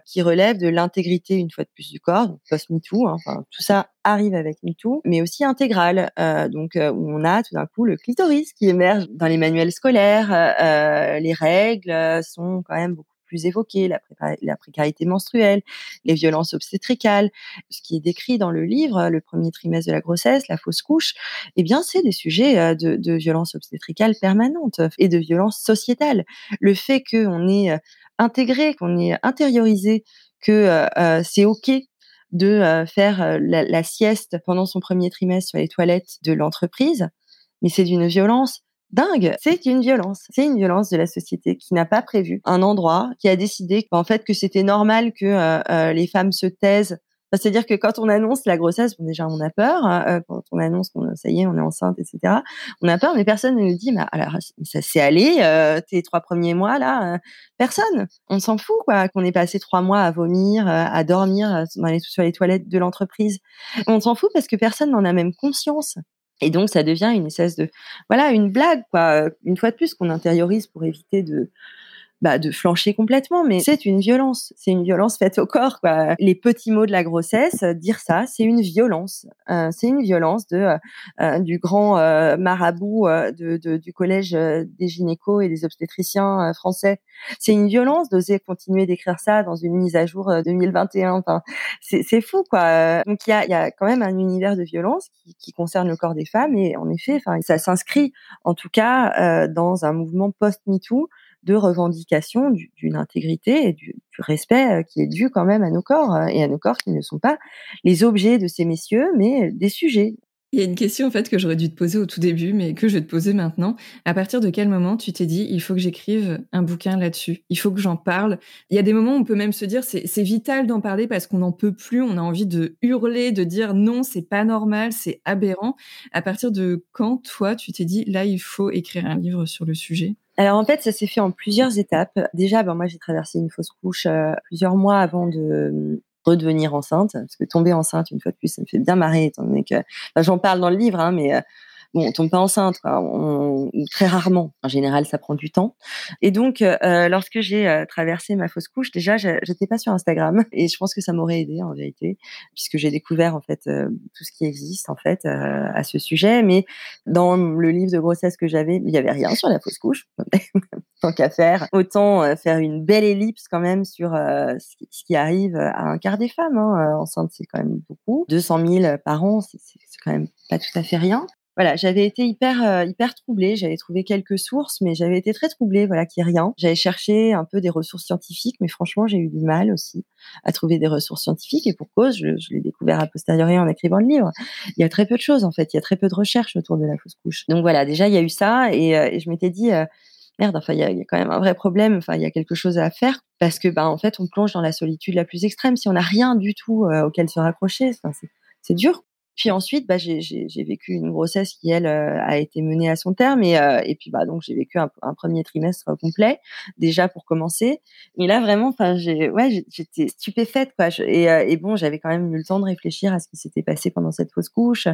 qui relève de l'intégrité une fois de plus du corps, donc post MeToo, hein, enfin tout ça arrive avec MeToo, mais aussi intégrale, euh, donc euh, où on a tout d'un coup le clitoris qui émerge dans les manuels scolaires, euh, les règles sont quand même beaucoup plus évoquées, la, précarité menstruelle, les violences obstétricales, ce qui est décrit dans le livre, le premier trimestre de la grossesse, la fausse couche, eh bien c'est des sujets de, violences obstétricales permanentes et de violences sociétales. Le fait qu'on ait intégré, qu'on ait intériorisé que c'est ok de euh, faire euh, la, sieste pendant son premier trimestre sur les toilettes de l'entreprise, mais c'est d'une violence dingue. C'est une violence. C'est une violence de la société qui n'a pas prévu un endroit, qui a décidé en fait que c'était normal que euh, les femmes se taisent c'est-à-dire que quand on annonce la grossesse, déjà on a peur. Hein, euh, quand on annonce qu'on ça y est, on est enceinte, etc. On a peur, mais personne ne nous dit, alors ça s'est allé euh, tes trois premiers mois là, euh, personne. On s'en fout quoi, qu'on ait passé trois mois à vomir, à dormir dans les, sur les toilettes de l'entreprise. On s'en fout parce que personne n'en a même conscience. Et donc ça devient une espèce de, voilà, une blague quoi. Une fois de plus qu'on intériorise pour éviter de bah, de flancher complètement, mais c'est une violence. C'est une violence faite au corps. Quoi. Les petits mots de la grossesse, euh, dire ça, c'est une violence. Euh, c'est une violence de euh, du grand marabout de, de, du collège des gynécos et des obstétriciens français. C'est une violence d'oser continuer d'écrire ça dans une mise à jour 2021. Enfin, c'est fou, quoi. Donc il y a, y a quand même un univers de violence qui, qui concerne le corps des femmes et en effet, ça s'inscrit en tout cas dans un mouvement post-MeToo de revendication d'une intégrité et du, respect euh, qui est dû quand même à nos corps euh, et à nos corps qui ne sont pas les objets de ces messieurs, mais des sujets. Il y a une question en fait que j'aurais dû te poser au tout début, mais que je vais te poser maintenant. À partir de quel moment tu t'es dit il faut que j'écrive un bouquin là-dessus? Il faut que j'en parle? Il y a des moments où on peut même se dire c'est vital d'en parler parce qu'on n'en peut plus, on a envie de hurler, de dire non, c'est pas normal, c'est aberrant. À partir de quand toi tu t'es dit là il faut écrire un livre sur le sujet? Alors en fait, ça s'est fait en plusieurs étapes. Déjà, ben, moi j'ai traversé une fausse couche euh, plusieurs mois avant de euh, redevenir enceinte, parce que tomber enceinte une fois de plus, ça me fait bien marrer, étant donné que j'en parle dans le livre, hein, mais euh, bon, on tombe pas enceinte, très rarement. En général, ça prend du temps. Et donc, euh, lorsque j'ai euh, traversé ma fausse couche, déjà, j'étais pas sur Instagram, et je pense que ça m'aurait aidé en vérité, puisque j'ai découvert en fait euh, tout ce qui existe en fait à ce sujet. Mais dans le livre de grossesse que j'avais, il y avait rien sur la fausse couche. Tant qu'à faire, autant faire une belle ellipse quand même sur ce qui arrive à un quart des femmes. Hein. Enceinte, c'est quand même beaucoup. 200 000 par an, c'est quand même pas tout à fait rien voilà, j'avais été hyper euh, hyper troublée. J'avais trouvé quelques sources, mais j'avais été très troublée. Voilà, n'y ait rien. J'avais cherché un peu des ressources scientifiques, mais franchement, j'ai eu du mal aussi à trouver des ressources scientifiques. Et pour cause, je, l'ai découvert a posteriori en écrivant le livre. Il y a très peu de choses en fait. Il y a très peu de recherches autour de la fausse couche. Donc voilà, déjà il y a eu ça, et, euh, je m'étais dit. Euh, merde, enfin, il y, a, quand même un vrai problème. Enfin, il y a quelque chose à faire parce que, bah, en fait, on plonge dans la solitude la plus extrême si on n'a rien du tout auquel se raccrocher. C'est dur. Puis ensuite, bah, j'ai vécu une grossesse qui elle euh, a été menée à son terme et, euh, et puis bah donc j'ai vécu un, premier trimestre complet déjà pour commencer. Mais là vraiment, j'ai ouais j'étais stupéfaite quoi. et, euh, et, bon j'avais quand même eu le temps de réfléchir à ce qui s'était passé pendant cette fausse couche,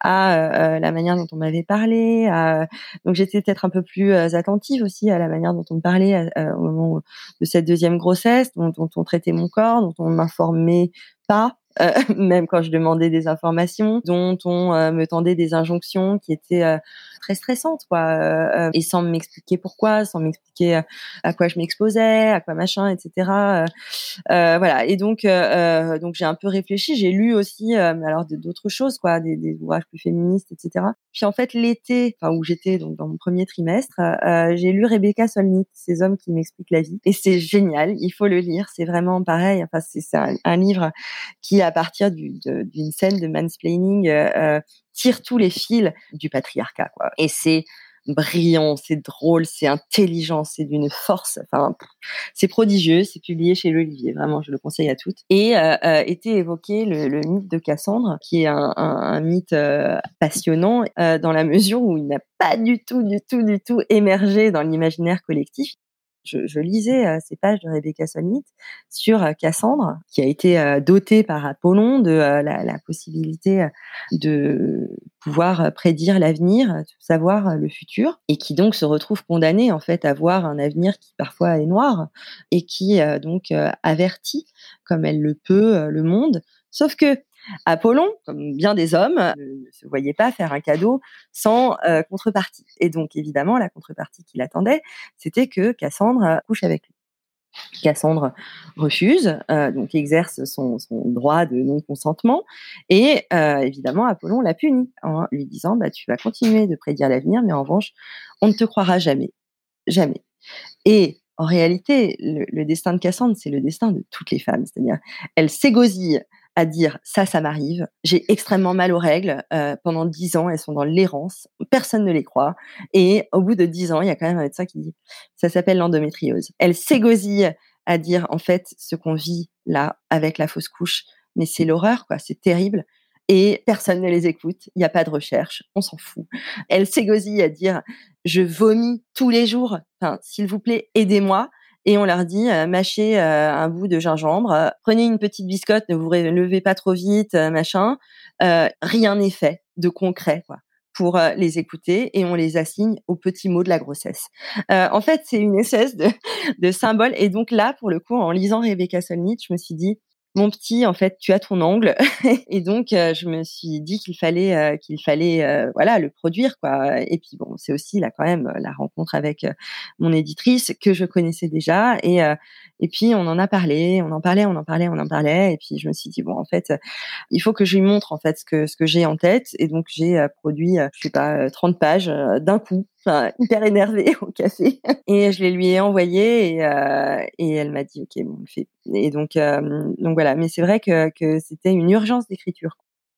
à la manière dont on m'avait parlé. À... Donc j'étais peut-être un peu plus attentive aussi à la manière dont on me parlait au moment de cette deuxième grossesse, dont, dont on traitait mon corps, dont on m'informait pas euh, même quand je demandais des informations, dont on euh, me tendait des injonctions qui étaient euh, très stressantes, quoi, et sans m'expliquer pourquoi, sans m'expliquer à quoi je m'exposais, à quoi machin, etc. voilà. Et donc, donc j'ai un peu réfléchi. J'ai lu aussi, alors d'autres choses, quoi, des, des, ouvrages plus féministes, etc. Puis en fait, l'été, enfin où j'étais donc dans mon premier trimestre, j'ai lu Rebecca Solnit, ces hommes qui m'expliquent la vie, et c'est génial. Il faut le lire. C'est vraiment pareil. Enfin, c'est un, un livre qui à partir d'une scène de mansplaining, euh, euh, tire tous les fils du patriarcat. Quoi. Et c'est brillant, c'est drôle, c'est intelligent, c'est d'une force. Enfin, c'est prodigieux. C'est publié chez l'Olivier. Vraiment, je le conseille à toutes. Et euh, euh, était évoqué le, mythe de Cassandre, qui est un, mythe euh, passionnant dans la mesure où il n'a pas du tout, du tout, du tout émergé dans l'imaginaire collectif je, lisais euh, ces pages de Rebecca Solnit sur euh, Cassandre, qui a été euh, dotée par Apollon de la, possibilité de pouvoir prédire l'avenir, savoir le futur, et qui donc se retrouve condamnée en fait à voir un avenir qui parfois est noir et qui donc avertit, comme elle le peut, le monde. Sauf que Apollon, comme bien des hommes, ne se voyait pas faire un cadeau sans euh, contrepartie. Et donc, évidemment, la contrepartie qu'il attendait, c'était que Cassandre euh, couche avec lui. Cassandre refuse, euh, donc exerce son, droit de non-consentement, et évidemment Apollon la punit en lui disant bah, tu vas continuer de prédire l'avenir, mais en revanche on ne te croira jamais, jamais. Et en réalité, le, le destin de Cassandre, c'est le destin de toutes les femmes, c'est-à-dire elle s'égosille à dire ça, ça m'arrive. J'ai extrêmement mal aux règles. Euh, pendant dix ans, elles sont dans l'errance. Personne ne les croit. Et au bout de dix ans, il y a quand même un médecin qui dit ça s'appelle l'endométriose. Elle s'égosille à dire en fait ce qu'on vit là avec la fausse couche, mais c'est l'horreur quoi. C'est terrible. Et personne ne les écoute. Il n'y a pas de recherche. On s'en fout. Elle s'égosille à dire je vomis tous les jours. Enfin, s'il vous plaît, aidez-moi et on leur dit euh, mâchez euh, un bout de gingembre, euh, prenez une petite biscotte, ne vous levez pas trop vite, machin. rien n'est fait de concret quoi pour les écouter et on les assigne aux petits mots de la grossesse. en fait, c'est une espèce de, de symbole. Et donc là, pour le coup, en lisant Rebecca Solnit, je me suis dit, mon petit, en fait, tu as ton angle. et donc, euh, je me suis dit qu'il fallait, euh, qu'il fallait, euh, voilà, le produire, quoi. Et puis, bon, c'est aussi là quand même la rencontre avec mon éditrice que je connaissais déjà. Et et puis, on en a parlé, on en parlait, on en parlait, on en parlait. Et puis, je me suis dit bon, en fait, il faut que je lui montre en fait ce que ce que j'ai en tête. Et donc, j'ai produit, je sais pas, 30 pages d'un coup hyper énervée au café. Et je les lui ai envoyées et, euh, et elle m'a dit, OK, bon, on le fait. Et donc, euh, donc voilà. Mais c'est vrai que, que c'était une urgence d'écriture.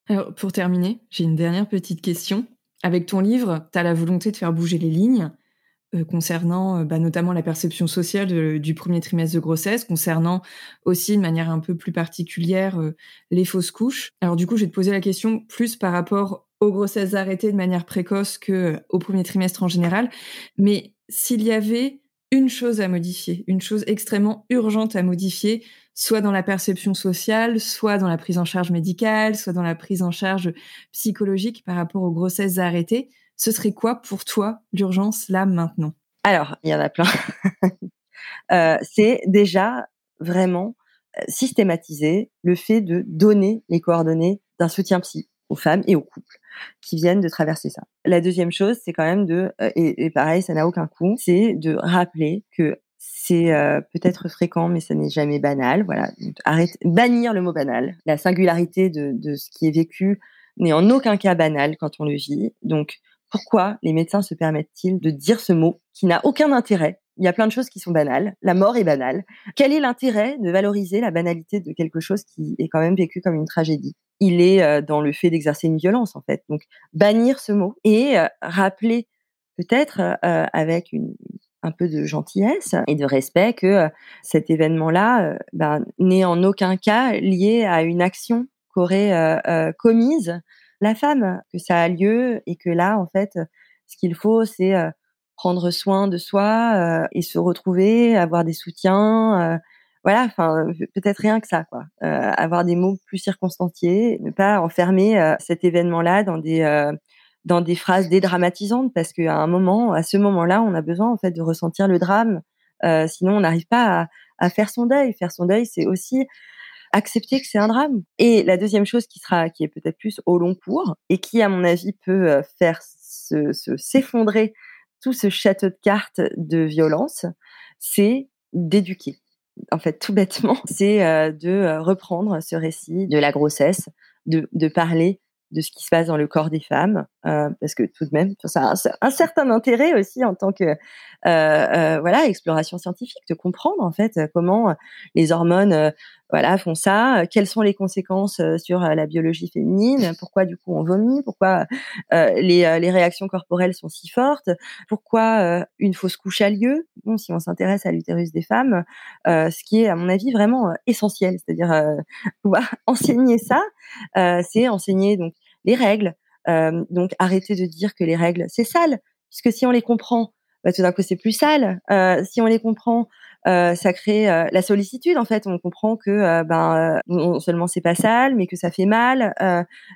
Alors, pour terminer, j'ai une dernière petite question. Avec ton livre, tu as la volonté de faire bouger les lignes euh, concernant bah, notamment la perception sociale du premier trimestre de grossesse, concernant aussi de manière un peu plus particulière les fausses couches. Alors du coup, je vais te poser la question plus par rapport aux grossesses arrêtées de manière précoce que au premier trimestre en général. Mais s'il y avait une chose à modifier, une chose extrêmement urgente à modifier, soit dans la perception sociale, soit dans la prise en charge médicale, soit dans la prise en charge psychologique par rapport aux grossesses arrêtées, ce serait quoi pour toi l'urgence là maintenant? Alors, il y en a plein. euh, c'est déjà vraiment euh, systématiser le fait de donner les coordonnées d'un soutien psy aux femmes et aux couples qui viennent de traverser ça. La deuxième chose, c'est quand même de, euh, et, pareil, ça n'a aucun coût, c'est de rappeler que c'est euh, peut-être fréquent, mais ça n'est jamais banal. Voilà, arrête, bannir le mot banal. La singularité de, de ce qui est vécu n'est en aucun cas banal quand on le vit. Donc, pourquoi les médecins se permettent-ils de dire ce mot qui n'a aucun intérêt? Il y a plein de choses qui sont banales. La mort est banale. Quel est l'intérêt de valoriser la banalité de quelque chose qui est quand même vécu comme une tragédie? Il est euh, dans le fait d'exercer une violence, en fait. Donc, bannir ce mot et euh, rappeler peut-être euh, avec un peu de gentillesse et de respect que cet événement-là ben, n'est en aucun cas lié à une action qu'aurait commise la femme, que ça a lieu et que là, en fait, ce qu'il faut, c'est prendre soin de soi et se retrouver, avoir des soutiens. Euh, voilà, enfin peut-être rien que ça, quoi. Euh, avoir des mots plus circonstanciés, ne pas enfermer cet événement-là dans des dans des phrases dédramatisantes, parce qu'à un moment, à ce moment-là, on a besoin en fait de ressentir le drame. sinon, on n'arrive pas à, faire son deuil. Faire son deuil, c'est aussi accepter que c'est un drame. Et la deuxième chose qui sera, qui est peut-être plus au long cours et qui, à mon avis, peut faire se s'effondrer tout ce château de cartes de violence, c'est d'éduquer. En fait, tout bêtement, c'est euh, de euh, reprendre ce récit de la grossesse, de, de, parler de ce qui se passe dans le corps des femmes, euh, parce que tout de même, ça a un, certain intérêt aussi en tant que euh, euh, voilà exploration scientifique, de comprendre en fait comment les hormones voilà, font ça. Quelles sont les conséquences sur la biologie féminine Pourquoi du coup on vomit Pourquoi les, les réactions corporelles sont si fortes Pourquoi une fausse couche a lieu Bon, si on s'intéresse à l'utérus des femmes, ce qui est à mon avis vraiment essentiel, c'est-à-dire pouvoir enseigner ça, c'est enseigner donc les règles. Donc arrêter de dire que les règles c'est sale, puisque si on les comprend, bah, tout d'un coup c'est plus sale. si on les comprend, euh, ça crée euh, la sollicitude en fait. On comprend que euh, ben non seulement c'est pas sale, mais que ça fait mal.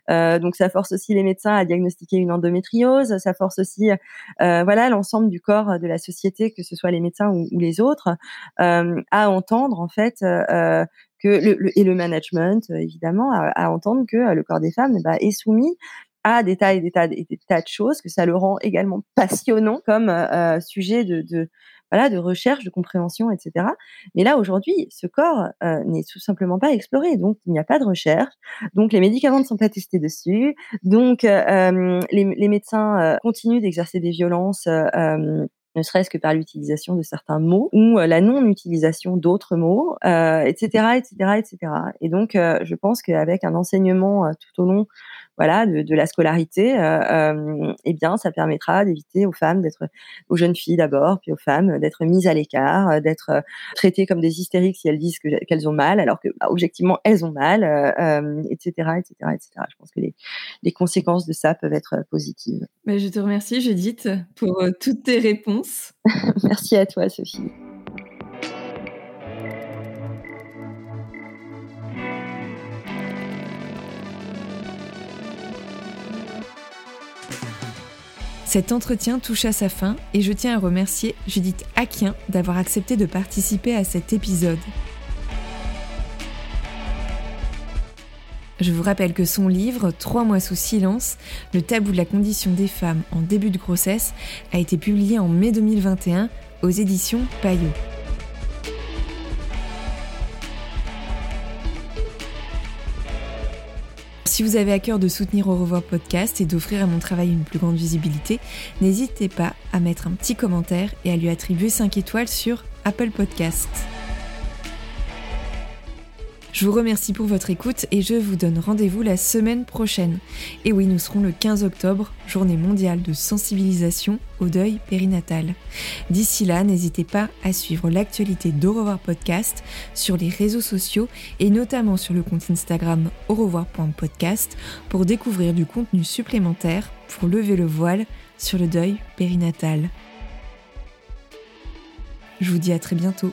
donc ça force aussi les médecins à diagnostiquer une endométriose. Ça force aussi voilà l'ensemble du corps de la société, que ce soit les médecins ou, ou les autres, à entendre en fait que le, et le management évidemment à, entendre que le corps des femmes bah, est soumis à des tas et des tas, des tas de choses, que ça le rend également passionnant comme sujet de, de, voilà, de recherche, de compréhension, etc. Mais là, aujourd'hui, ce corps euh, n'est tout simplement pas exploré. Donc, il n'y a pas de recherche. Donc, les médicaments ne sont pas testés dessus. Donc, euh, les, les, médecins euh, continuent d'exercer des violences ne serait-ce que par l'utilisation de certains mots ou la non-utilisation d'autres mots, etc., etc., etc. Et donc, je pense qu'avec un enseignement tout au long voilà, de, de la scolarité, euh, euh, eh bien, ça permettra d'éviter aux femmes d'être, aux jeunes filles d'abord, puis aux femmes d'être mises à l'écart, euh, d'être traitées comme des hystériques si elles disent qu'elles ont mal, alors que bah, objectivement elles ont mal, etc., etc., etc. Je pense que les, les conséquences de ça peuvent être positives. Mais je te remercie, Judith, pour toutes tes réponses. Merci à toi, Sophie. Cet entretien touche à sa fin et je tiens à remercier Judith Aquin d'avoir accepté de participer à cet épisode. Je vous rappelle que son livre Trois mois sous silence, le tabou de la condition des femmes en début de grossesse, a été publié en mai 2021 aux éditions Payot. Si vous avez à cœur de soutenir Au revoir podcast et d'offrir à mon travail une plus grande visibilité, n'hésitez pas à mettre un petit commentaire et à lui attribuer 5 étoiles sur Apple Podcast. Je vous remercie pour votre écoute et je vous donne rendez-vous la semaine prochaine. Et oui, nous serons le 15 octobre, journée mondiale de sensibilisation au deuil périnatal. D'ici là, n'hésitez pas à suivre l'actualité d'Au podcast sur les réseaux sociaux et notamment sur le compte Instagram au pour découvrir du contenu supplémentaire pour lever le voile sur le deuil périnatal. Je vous dis à très bientôt.